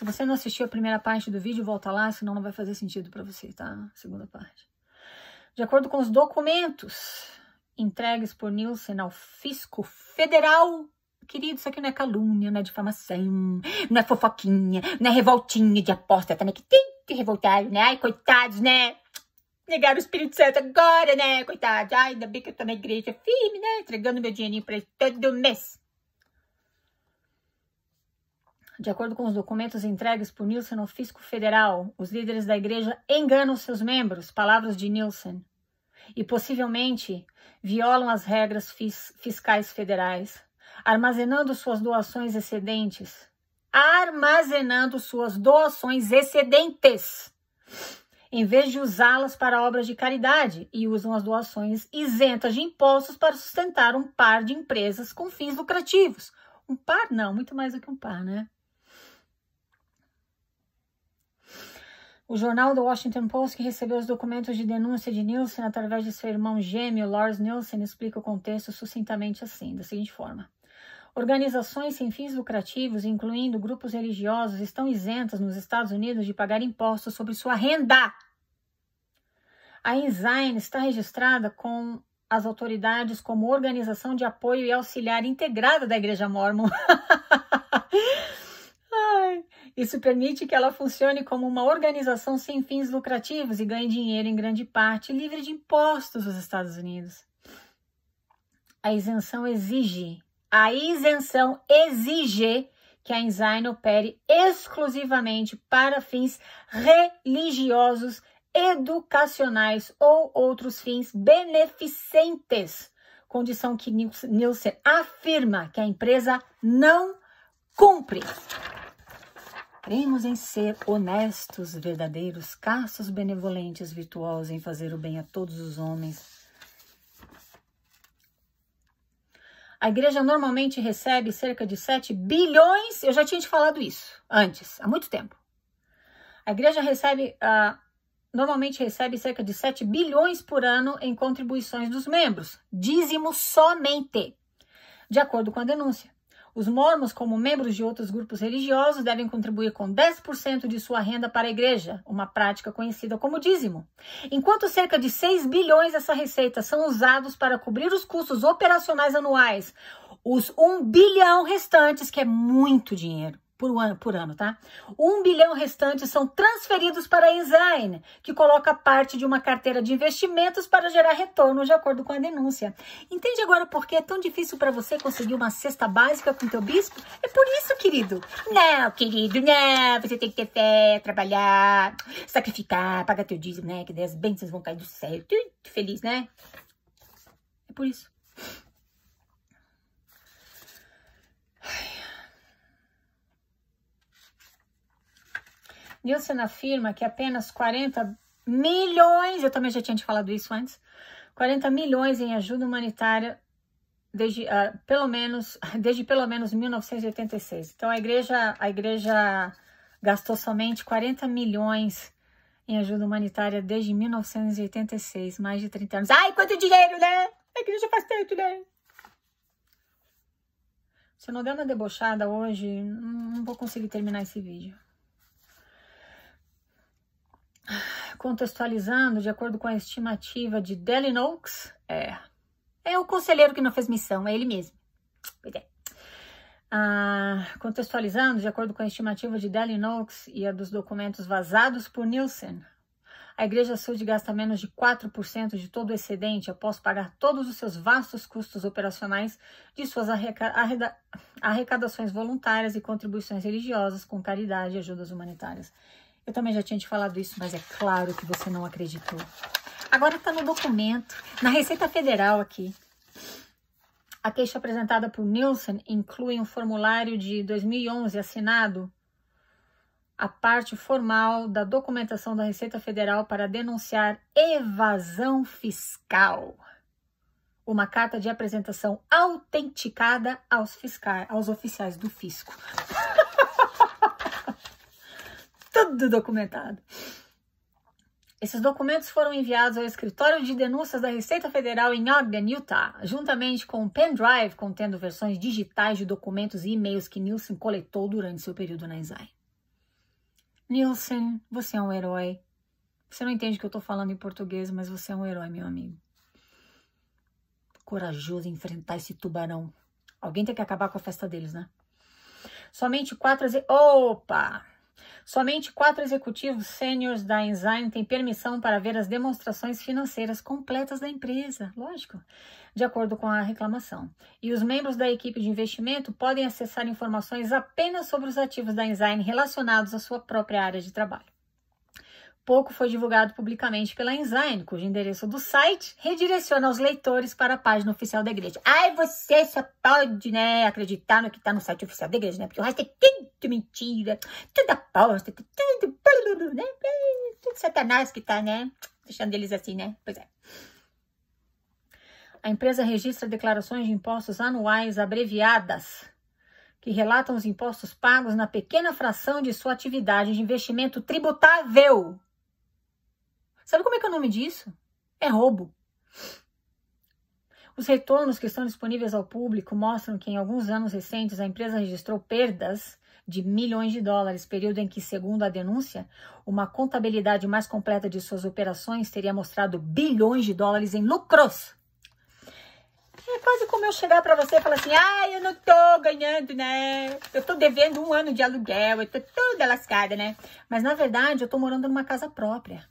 Se você não assistiu a primeira parte do vídeo, volta lá, senão não vai fazer sentido para você, tá? Segunda parte. De acordo com os documentos entregues por Nielsen ao fisco federal, querido, isso aqui não é calúnia, não é difamação, não é fofoquinha, não é revoltinha de aposta também, que tem que revoltar, né? Ai, coitados, né? Negaram o Espírito Santo agora, né? Coitados. Ai, ainda bem que eu tô na igreja firme, né? Entregando meu dinheirinho pra eles todo mês. De acordo com os documentos entregues por Nielsen ao fisco federal, os líderes da igreja enganam seus membros, palavras de Nielsen, e possivelmente violam as regras fis fiscais federais, armazenando suas doações excedentes. Armazenando suas doações excedentes, em vez de usá-las para obras de caridade, e usam as doações isentas de impostos para sustentar um par de empresas com fins lucrativos. Um par? Não, muito mais do que um par, né? O jornal do Washington Post, que recebeu os documentos de denúncia de Nielsen através de seu irmão gêmeo, Lars Nielsen, explica o contexto sucintamente assim, da seguinte forma. Organizações sem fins lucrativos, incluindo grupos religiosos, estão isentas nos Estados Unidos de pagar impostos sobre sua renda. A Ensign está registrada com as autoridades como organização de apoio e auxiliar integrada da Igreja Mormon. Isso permite que ela funcione como uma organização sem fins lucrativos e ganhe dinheiro em grande parte livre de impostos nos Estados Unidos. A isenção exige, a isenção exige que a Ensign opere exclusivamente para fins religiosos, educacionais ou outros fins beneficentes, condição que Nielsen afirma que a empresa não cumpre. Cremos em ser honestos, verdadeiros, castos, benevolentes, virtuosos, em fazer o bem a todos os homens. A igreja normalmente recebe cerca de 7 bilhões. Eu já tinha te falado isso antes, há muito tempo. A igreja recebe, uh, normalmente recebe cerca de 7 bilhões por ano em contribuições dos membros, dízimo somente, de acordo com a denúncia. Os mormons, como membros de outros grupos religiosos, devem contribuir com 10% de sua renda para a igreja, uma prática conhecida como dízimo. Enquanto cerca de 6 bilhões dessa receita são usados para cobrir os custos operacionais anuais, os 1 bilhão restantes, que é muito dinheiro, por ano, por ano, tá? Um bilhão restantes são transferidos para a Ensign, que coloca parte de uma carteira de investimentos para gerar retorno de acordo com a denúncia. Entende agora por que é tão difícil para você conseguir uma cesta básica com teu bispo? É por isso, querido. Não, querido, não. Você tem que ter fé, trabalhar, sacrificar, pagar teu dízimo, né? Que daí as bênçãos vão cair do céu. Feliz, né? É por isso. Nielsen afirma que apenas 40 milhões, eu também já tinha te falado isso antes, 40 milhões em ajuda humanitária desde uh, pelo menos desde pelo menos 1986. Então a igreja a igreja gastou somente 40 milhões em ajuda humanitária desde 1986, mais de 30 anos. Ai, quanto dinheiro, né? A igreja faz tanto, né? Se eu não der uma debochada hoje, não vou conseguir terminar esse vídeo. Contextualizando, de acordo com a estimativa de Delin Oaks, é, é o conselheiro que não fez missão, é ele mesmo. Pois é. Ah, contextualizando, de acordo com a estimativa de Delin Oaks e a dos documentos vazados por Nielsen, a Igreja Sud gasta menos de 4% de todo o excedente após pagar todos os seus vastos custos operacionais de suas arrecadações voluntárias e contribuições religiosas com caridade e ajudas humanitárias. Eu também já tinha te falado isso, mas é claro que você não acreditou. Agora está no documento, na Receita Federal aqui. A queixa apresentada por Nielsen inclui um formulário de 2011 assinado a parte formal da documentação da Receita Federal para denunciar evasão fiscal. Uma carta de apresentação autenticada aos fiscais, aos oficiais do fisco. Tudo documentado. Esses documentos foram enviados ao escritório de denúncias da Receita Federal em Ogden, Utah, juntamente com um pendrive contendo versões digitais de documentos e e-mails que Nielsen coletou durante seu período na Ensign. Nielsen, você é um herói. Você não entende o que eu estou falando em português, mas você é um herói, meu amigo. Corajoso enfrentar esse tubarão. Alguém tem que acabar com a festa deles, né? Somente quatro. Opa! Somente quatro executivos sêniores da Enzyme têm permissão para ver as demonstrações financeiras completas da empresa, lógico, de acordo com a reclamação. E os membros da equipe de investimento podem acessar informações apenas sobre os ativos da Enzyme relacionados à sua própria área de trabalho pouco foi divulgado publicamente pela Ensign, cujo endereço do site redireciona os leitores para a página oficial da igreja. Ai, você só pode, né, acreditar no que está no site oficial da igreja, né? Porque o resto é tudo mentira, tudo aposta, tudo, né? Tudo satanás que tá, né? Deixando eles assim, né? Pois é. A empresa registra declarações de impostos anuais abreviadas que relatam os impostos pagos na pequena fração de sua atividade de investimento tributável Sabe como é que é o nome disso? É roubo. Os retornos que estão disponíveis ao público mostram que em alguns anos recentes a empresa registrou perdas de milhões de dólares, período em que, segundo a denúncia, uma contabilidade mais completa de suas operações teria mostrado bilhões de dólares em lucros. É quase como eu chegar para você e falar assim: ah, eu não tô ganhando, né? Eu tô devendo um ano de aluguel, eu tô toda lascada, né? Mas na verdade eu tô morando numa casa própria.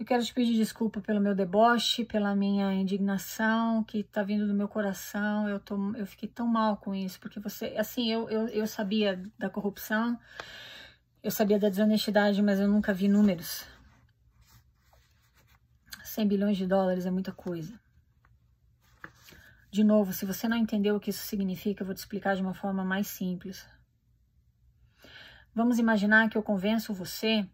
Eu quero te pedir desculpa pelo meu deboche, pela minha indignação que tá vindo do meu coração. Eu, tô, eu fiquei tão mal com isso, porque você, assim, eu, eu, eu sabia da corrupção, eu sabia da desonestidade, mas eu nunca vi números. 100 bilhões de dólares é muita coisa. De novo, se você não entendeu o que isso significa, eu vou te explicar de uma forma mais simples. Vamos imaginar que eu convenço você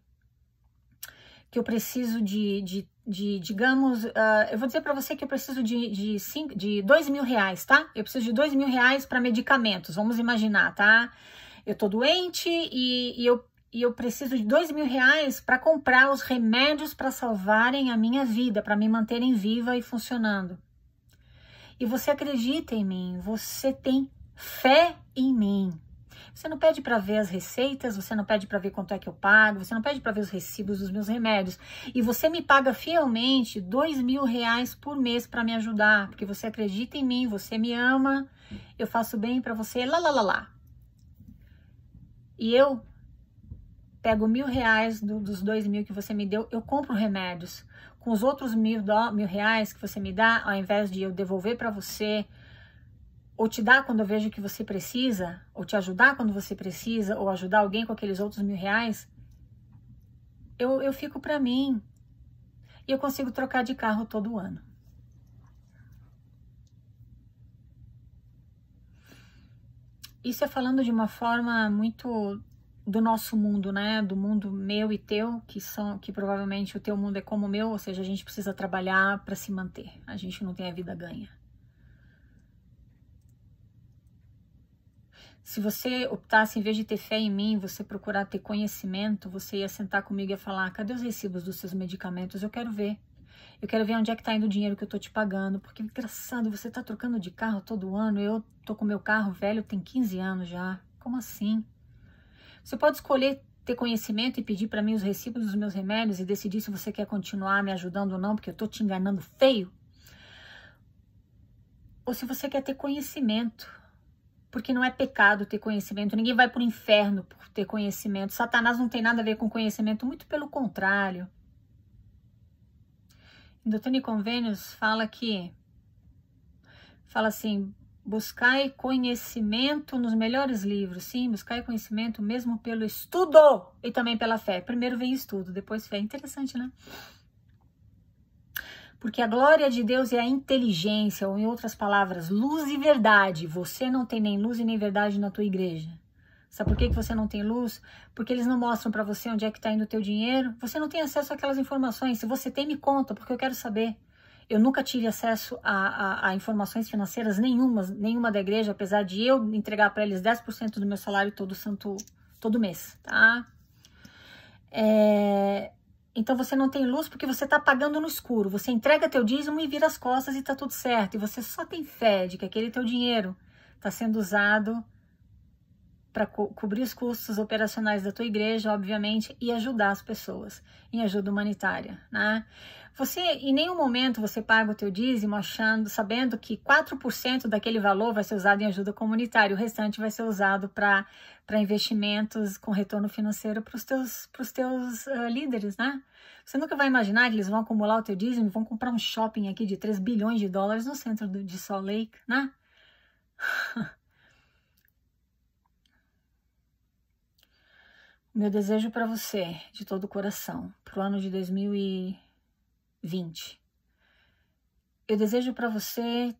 que eu preciso de, de, de digamos, uh, eu vou dizer para você que eu preciso de, de, cinco, de dois mil reais, tá? Eu preciso de dois mil reais para medicamentos, vamos imaginar, tá? Eu tô doente e, e eu, e eu preciso de dois mil reais para comprar os remédios para salvarem a minha vida, para me manterem viva e funcionando. E você acredita em mim, você tem fé em mim. Você não pede para ver as receitas, você não pede para ver quanto é que eu pago, você não pede para ver os recibos dos meus remédios. E você me paga fielmente dois mil reais por mês para me ajudar, porque você acredita em mim, você me ama, eu faço bem para você, lá, lá, lá, lá. E eu pego mil reais do, dos dois mil que você me deu, eu compro remédios. Com os outros mil, do, mil reais que você me dá, ao invés de eu devolver para você ou te dar quando eu vejo que você precisa, ou te ajudar quando você precisa, ou ajudar alguém com aqueles outros mil reais, eu, eu fico para mim. E eu consigo trocar de carro todo ano. Isso é falando de uma forma muito do nosso mundo, né? Do mundo meu e teu, que são que provavelmente o teu mundo é como o meu, ou seja, a gente precisa trabalhar para se manter. A gente não tem a vida ganha. Se você optasse, em vez de ter fé em mim, você procurar ter conhecimento, você ia sentar comigo e ia falar: cadê os recibos dos seus medicamentos? Eu quero ver. Eu quero ver onde é que tá indo o dinheiro que eu tô te pagando. Porque, engraçado, você tá trocando de carro todo ano. Eu tô com meu carro velho, tem 15 anos já. Como assim? Você pode escolher ter conhecimento e pedir para mim os recibos dos meus remédios e decidir se você quer continuar me ajudando ou não, porque eu tô te enganando feio. Ou se você quer ter conhecimento porque não é pecado ter conhecimento. Ninguém vai para o inferno por ter conhecimento. Satanás não tem nada a ver com conhecimento, muito pelo contrário. Em Doutrina e Convênios fala que fala assim: buscai conhecimento nos melhores livros. Sim, buscai conhecimento mesmo pelo estudo e também pela fé. Primeiro vem estudo, depois fé. Interessante, né? Porque a glória de Deus é a inteligência, ou em outras palavras, luz e verdade. Você não tem nem luz e nem verdade na tua igreja. Sabe por que, que você não tem luz? Porque eles não mostram para você onde é que está indo o teu dinheiro. Você não tem acesso àquelas informações. Se você tem, me conta, porque eu quero saber. Eu nunca tive acesso a, a, a informações financeiras nenhuma, nenhuma da igreja, apesar de eu entregar para eles 10% do meu salário todo santo, todo mês, tá? É, então você não tem luz porque você está pagando no escuro. Você entrega teu dízimo e vira as costas e está tudo certo. E você só tem fé de que aquele teu dinheiro está sendo usado para co cobrir os custos operacionais da tua igreja, obviamente, e ajudar as pessoas em ajuda humanitária, né? Você, em nenhum momento você paga o teu dízimo achando, sabendo que 4% daquele valor vai ser usado em ajuda comunitária, o restante vai ser usado para investimentos com retorno financeiro para os teus, pros teus uh, líderes, né? Você nunca vai imaginar que eles vão acumular o teu dízimo vão comprar um shopping aqui de 3 bilhões de dólares no centro do, de Salt Lake, né? Meu desejo para você, de todo o coração, para o ano de 2020. Eu desejo para você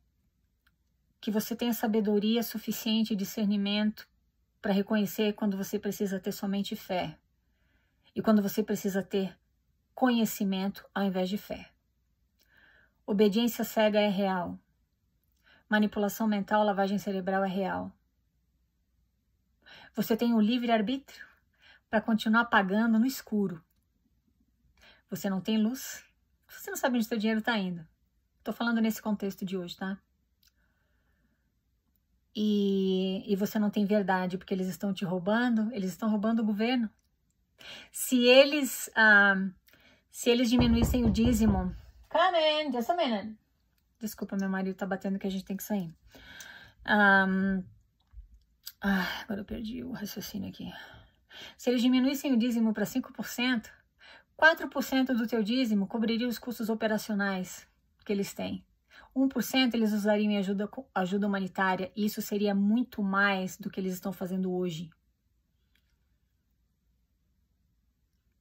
que você tenha sabedoria suficiente e discernimento para reconhecer quando você precisa ter somente fé e quando você precisa ter conhecimento ao invés de fé. Obediência cega é real. Manipulação mental, lavagem cerebral é real. Você tem o livre arbítrio para continuar pagando no escuro. Você não tem luz, você não sabe onde seu dinheiro está indo. Estou falando nesse contexto de hoje, tá? E, e você não tem verdade porque eles estão te roubando, eles estão roubando o governo. Se eles, ah, se eles diminuíssem o dízimo, come in, just a minute. Desculpa, meu marido tá batendo que a gente tem que sair. Um, ah, agora eu perdi o raciocínio aqui. Se eles diminuíssem o dízimo para 5%, 4% do teu dízimo cobriria os custos operacionais que eles têm. 1% eles usariam em ajuda, ajuda humanitária, e isso seria muito mais do que eles estão fazendo hoje.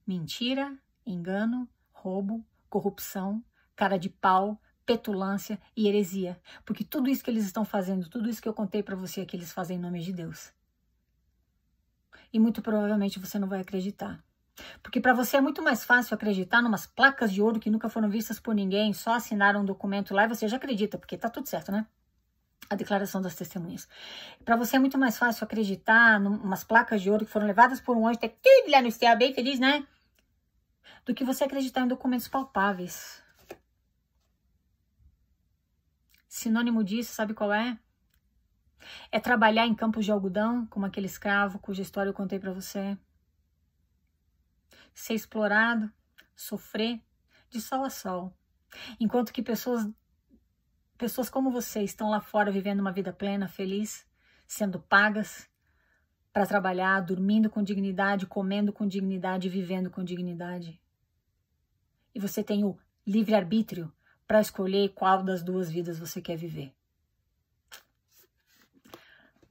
Mentira, engano, roubo, corrupção, cara de pau, petulância e heresia. Porque tudo isso que eles estão fazendo, tudo isso que eu contei para você é que eles fazem em nome de Deus e muito provavelmente você não vai acreditar. Porque para você é muito mais fácil acreditar numas placas de ouro que nunca foram vistas por ninguém, só assinaram um documento lá e você já acredita, porque tá tudo certo, né? A declaração das testemunhas. Para você é muito mais fácil acreditar numas placas de ouro que foram levadas por um anjo, ter tudo lá no bem feliz, né? Do que você acreditar em documentos palpáveis. Sinônimo disso, sabe qual é? É trabalhar em campos de algodão, como aquele escravo cuja história eu contei para você. Ser explorado, sofrer de sol a sol. Enquanto que pessoas pessoas como você estão lá fora vivendo uma vida plena, feliz, sendo pagas para trabalhar, dormindo com dignidade, comendo com dignidade, vivendo com dignidade. E você tem o livre-arbítrio para escolher qual das duas vidas você quer viver.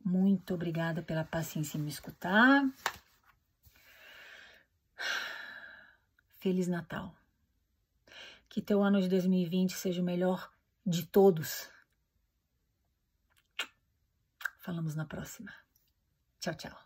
Muito obrigada pela paciência em me escutar. Feliz Natal. Que teu ano de 2020 seja o melhor de todos. Falamos na próxima. Tchau, tchau.